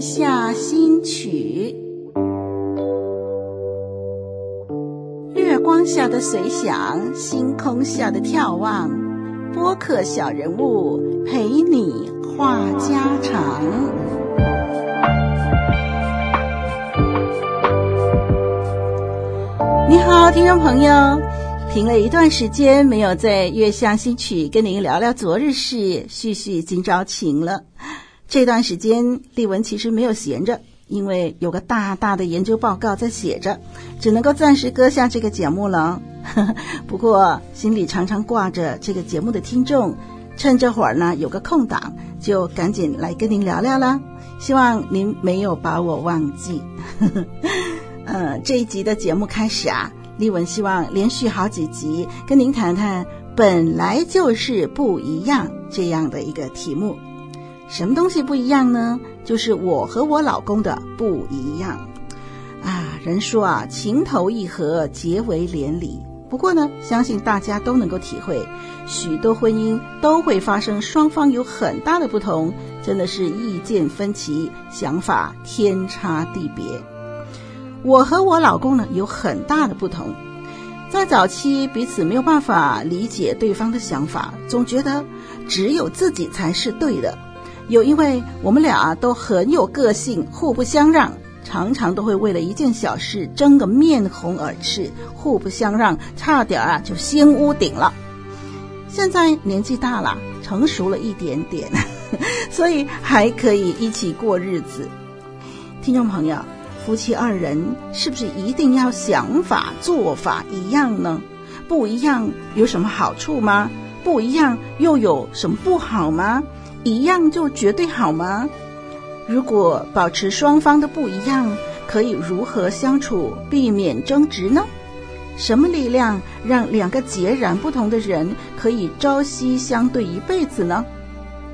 下新曲，月光下的随想，星空下的眺望，播客小人物陪你话家常。你好，听众朋友，停了一段时间没有在月下新曲跟您聊聊昨日事，叙叙今朝情了。这段时间，丽文其实没有闲着，因为有个大大的研究报告在写着，只能够暂时搁下这个节目了。不过，心里常常挂着这个节目的听众，趁这会儿呢有个空档，就赶紧来跟您聊聊了。希望您没有把我忘记。呃，这一集的节目开始啊，丽文希望连续好几集跟您谈谈“本来就是不一样”这样的一个题目。什么东西不一样呢？就是我和我老公的不一样啊！人说啊，情投意合，结为连理。不过呢，相信大家都能够体会，许多婚姻都会发生双方有很大的不同，真的是意见分歧，想法天差地别。我和我老公呢，有很大的不同，在早期彼此没有办法理解对方的想法，总觉得只有自己才是对的。有因为我们俩都很有个性，互不相让，常常都会为了一件小事争个面红耳赤，互不相让，差点啊就掀屋顶了。现在年纪大了，成熟了一点点，所以还可以一起过日子。听众朋友，夫妻二人是不是一定要想法做法一样呢？不一样有什么好处吗？不一样又有什么不好吗？一样就绝对好吗？如果保持双方的不一样，可以如何相处，避免争执呢？什么力量让两个截然不同的人可以朝夕相对一辈子呢？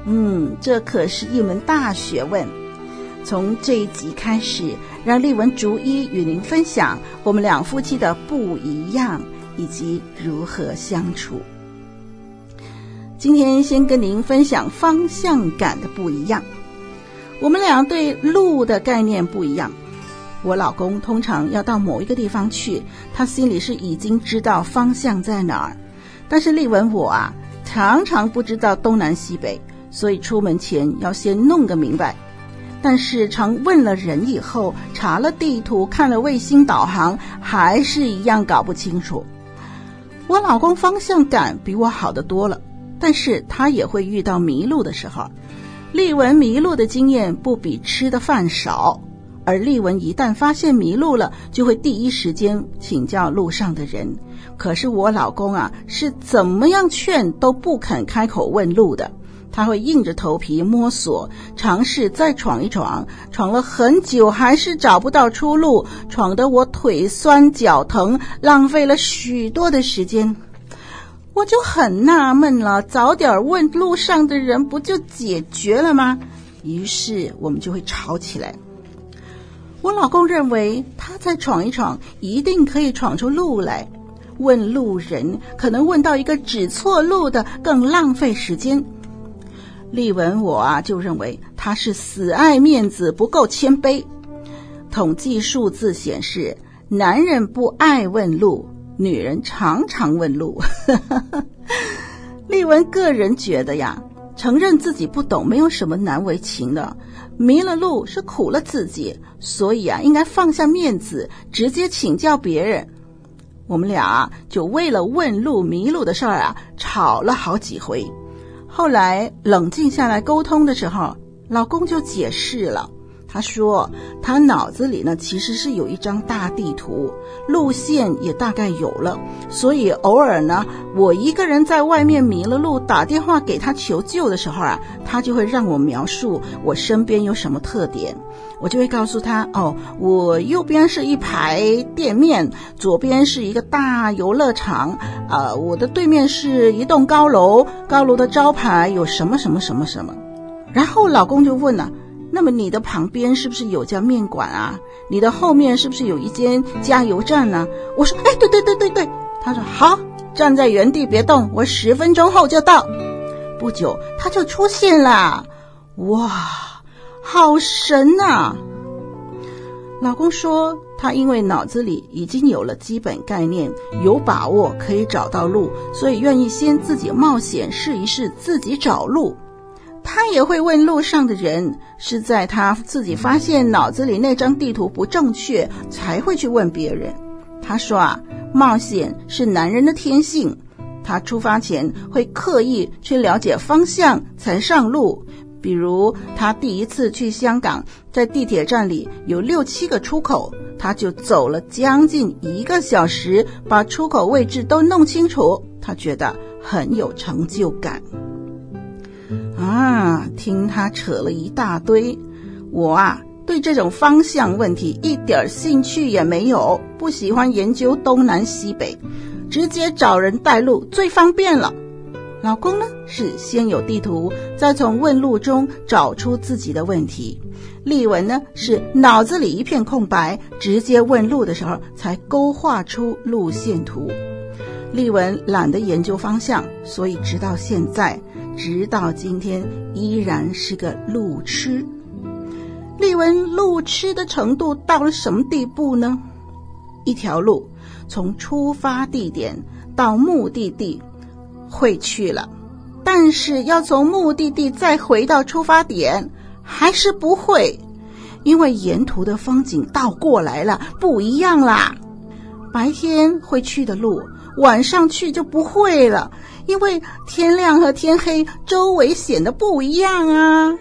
嗯，这可是一门大学问。从这一集开始，让丽文逐一与您分享我们两夫妻的不一样，以及如何相处。今天先跟您分享方向感的不一样。我们俩对路的概念不一样。我老公通常要到某一个地方去，他心里是已经知道方向在哪儿。但是丽文我啊，常常不知道东南西北，所以出门前要先弄个明白。但是常问了人以后，查了地图，看了卫星导航，还是一样搞不清楚。我老公方向感比我好得多了。但是他也会遇到迷路的时候，丽文迷路的经验不比吃的饭少，而丽文一旦发现迷路了，就会第一时间请教路上的人。可是我老公啊，是怎么样劝都不肯开口问路的，他会硬着头皮摸索，尝试再闯一闯，闯了很久还是找不到出路，闯得我腿酸脚疼，浪费了许多的时间。我就很纳闷了，早点问路上的人不就解决了吗？于是我们就会吵起来。我老公认为他再闯一闯，一定可以闯出路来。问路人可能问到一个指错路的，更浪费时间。丽文我啊就认为他是死爱面子，不够谦卑。统计数字显示，男人不爱问路。女人常常问路，丽文个人觉得呀，承认自己不懂没有什么难为情的，迷了路是苦了自己，所以啊，应该放下面子，直接请教别人。我们俩就为了问路迷路的事儿啊，吵了好几回。后来冷静下来沟通的时候，老公就解释了。他说，他脑子里呢其实是有一张大地图，路线也大概有了，所以偶尔呢，我一个人在外面迷了路，打电话给他求救的时候啊，他就会让我描述我身边有什么特点，我就会告诉他，哦，我右边是一排店面，左边是一个大游乐场，啊、我的对面是一栋高楼，高楼的招牌有什么什么什么什么，然后老公就问了。那么你的旁边是不是有家面馆啊？你的后面是不是有一间加油站呢？我说，哎，对对对对对。他说好，站在原地别动，我十分钟后就到。不久他就出现了，哇，好神呐！老公说，他因为脑子里已经有了基本概念，有把握可以找到路，所以愿意先自己冒险试一试，自己找路。他也会问路上的人，是在他自己发现脑子里那张地图不正确，才会去问别人。他说啊，冒险是男人的天性。他出发前会刻意去了解方向才上路。比如他第一次去香港，在地铁站里有六七个出口，他就走了将近一个小时，把出口位置都弄清楚。他觉得很有成就感。啊，听他扯了一大堆，我啊对这种方向问题一点兴趣也没有，不喜欢研究东南西北，直接找人带路最方便了。老公呢是先有地图，再从问路中找出自己的问题。丽文呢是脑子里一片空白，直接问路的时候才勾画出路线图。丽文懒得研究方向，所以直到现在。直到今天依然是个路痴。丽文路痴的程度到了什么地步呢？一条路从出发地点到目的地会去了，但是要从目的地再回到出发点还是不会，因为沿途的风景倒过来了，不一样啦。白天会去的路，晚上去就不会了。因为天亮和天黑周围显得不一样啊。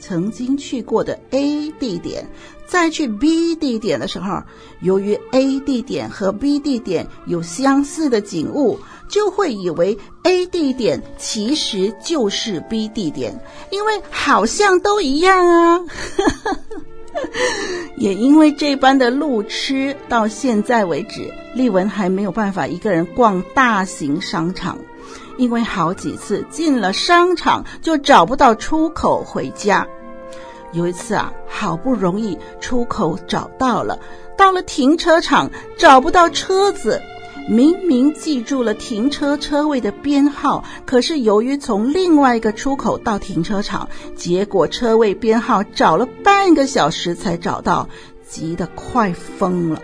曾经去过的 A 地点，再去 B 地点的时候，由于 A 地点和 B 地点有相似的景物，就会以为 A 地点其实就是 B 地点，因为好像都一样啊。也因为这般的路痴，到现在为止，丽文还没有办法一个人逛大型商场，因为好几次进了商场就找不到出口回家。有一次啊，好不容易出口找到了，到了停车场找不到车子。明明记住了停车车位的编号，可是由于从另外一个出口到停车场，结果车位编号找了半个小时才找到，急得快疯了。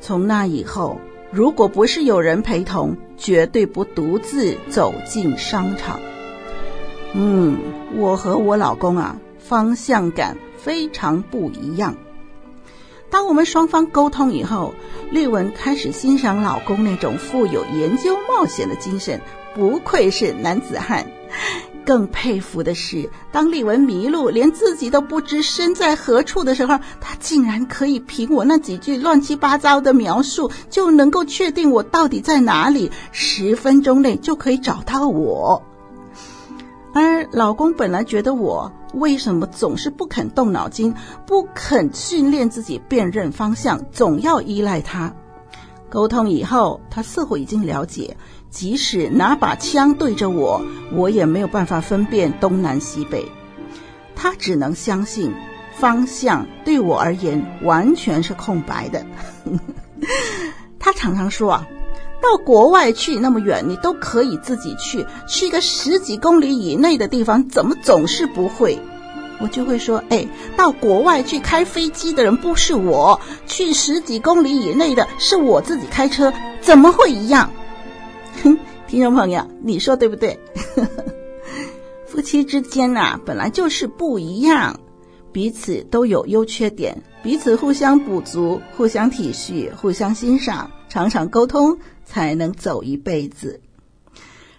从那以后，如果不是有人陪同，绝对不独自走进商场。嗯，我和我老公啊，方向感非常不一样。当我们双方沟通以后，丽文开始欣赏老公那种富有研究冒险的精神，不愧是男子汉。更佩服的是，当丽文迷路，连自己都不知身在何处的时候，他竟然可以凭我那几句乱七八糟的描述，就能够确定我到底在哪里，十分钟内就可以找到我。而老公本来觉得我为什么总是不肯动脑筋，不肯训练自己辨认方向，总要依赖他。沟通以后，他似乎已经了解，即使拿把枪对着我，我也没有办法分辨东南西北。他只能相信，方向对我而言完全是空白的。他常常说啊。到国外去那么远，你都可以自己去，去个十几公里以内的地方，怎么总是不会？我就会说，哎，到国外去开飞机的人不是我，去十几公里以内的是我自己开车，怎么会一样？哼，听众朋友，你说对不对？夫妻之间呐、本来就是不一样，彼此都有优缺点，彼此互相补足，互相体恤，互相欣赏，常常沟通。才能走一辈子。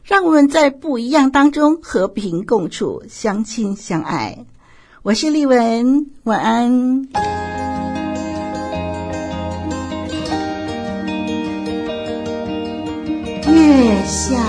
让我们在不一样当中和平共处，相亲相爱。我是丽文，晚安。月下。